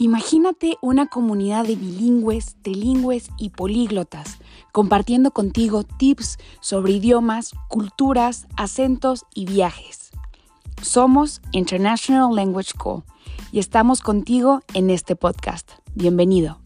Imagínate una comunidad de bilingües, trilingües y políglotas, compartiendo contigo tips sobre idiomas, culturas, acentos y viajes. Somos International Language Co. y estamos contigo en este podcast. Bienvenido.